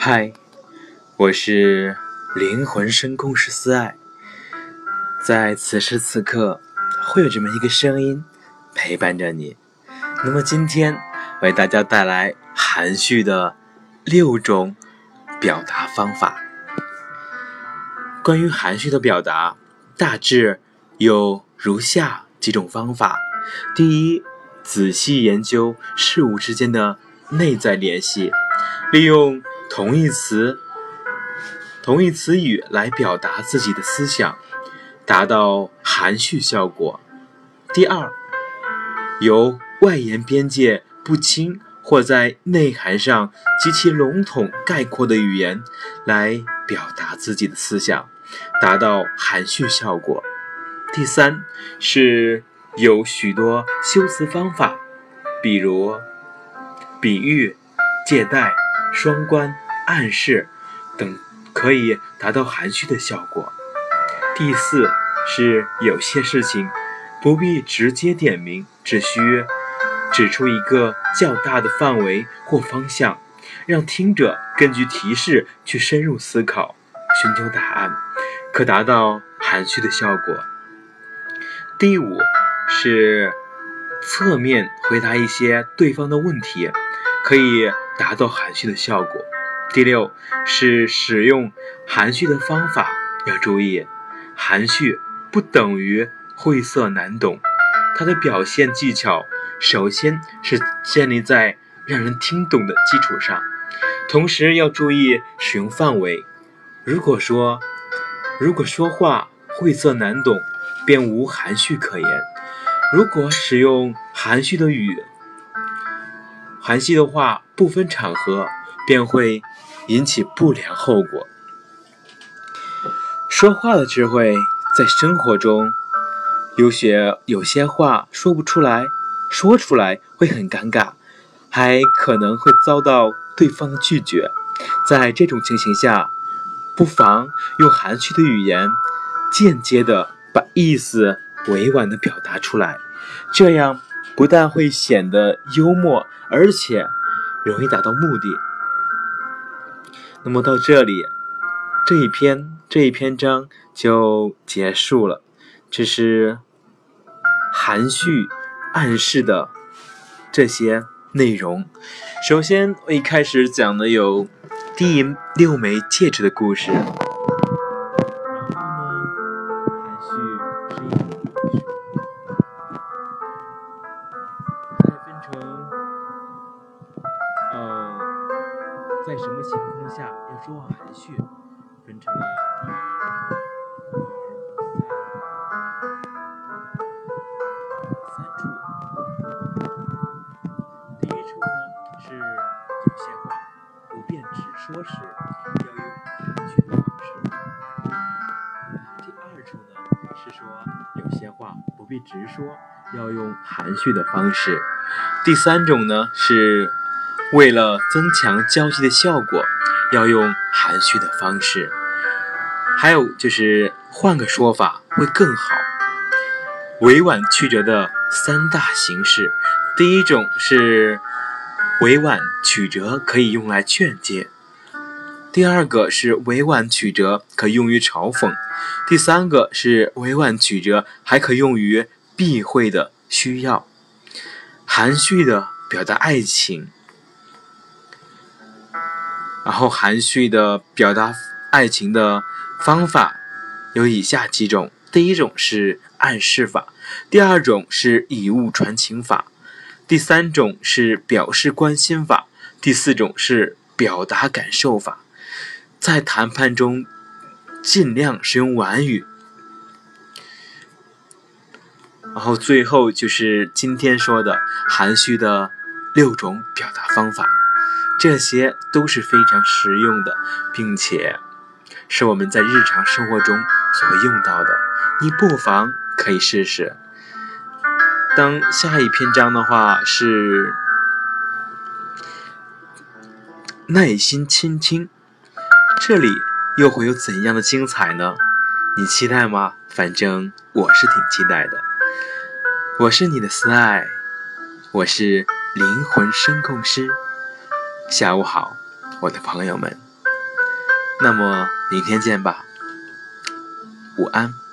嗨，我是灵魂声控师思爱，在此时此刻，会有这么一个声音陪伴着你。那么今天为大家带来含蓄的六种表达方法。关于含蓄的表达，大致有如下几种方法：第一，仔细研究事物之间的内在联系，利用。同义词、同义词语来表达自己的思想，达到含蓄效果。第二，由外延边界不清或在内涵上极其笼统概括的语言来表达自己的思想，达到含蓄效果。第三，是有许多修辞方法，比如比喻、借代。双关、暗示等可以达到含蓄的效果。第四是有些事情不必直接点明，只需指出一个较大的范围或方向，让听者根据提示去深入思考、寻求答案，可达到含蓄的效果。第五是侧面回答一些对方的问题，可以。达到含蓄的效果。第六是使用含蓄的方法，要注意，含蓄不等于晦涩难懂，它的表现技巧首先是建立在让人听懂的基础上，同时要注意使用范围。如果说如果说话晦涩难懂，便无含蓄可言；如果使用含蓄的语。含蓄的话不分场合便会引起不良后果。说话的智慧在生活中，有些有些话说不出来，说出来会很尴尬，还可能会遭到对方的拒绝。在这种情形下，不妨用含蓄的语言，间接的把意思委婉的表达出来，这样。不但会显得幽默，而且容易达到目的。那么到这里，这一篇这一篇章就结束了。这是含蓄暗示的这些内容。首先，我一开始讲的有第六枚戒指的故事。在什么情况下要说话含蓄？分成了三处。第一处呢是有些话不便直说时，要用含蓄的方式。第二处呢是说有些话不必直说，要用含蓄的方式。第三种呢是。为了增强交际的效果，要用含蓄的方式。还有就是换个说法会更好。委婉曲折的三大形式，第一种是委婉曲折，可以用来劝诫；第二个是委婉曲折，可用于嘲讽；第三个是委婉曲折，还可用于避讳的需要。含蓄的表达爱情。然后含蓄的表达爱情的方法有以下几种：第一种是暗示法，第二种是以物传情法，第三种是表示关心法，第四种是表达感受法。在谈判中，尽量使用婉语。然后最后就是今天说的含蓄的六种表达方法。这些都是非常实用的，并且是我们在日常生活中所用到的。你不妨可以试试。当下一篇章的话是耐心倾听，这里又会有怎样的精彩呢？你期待吗？反正我是挺期待的。我是你的思爱，我是灵魂声控师。下午好我的朋友们。那么明天见吧。午安。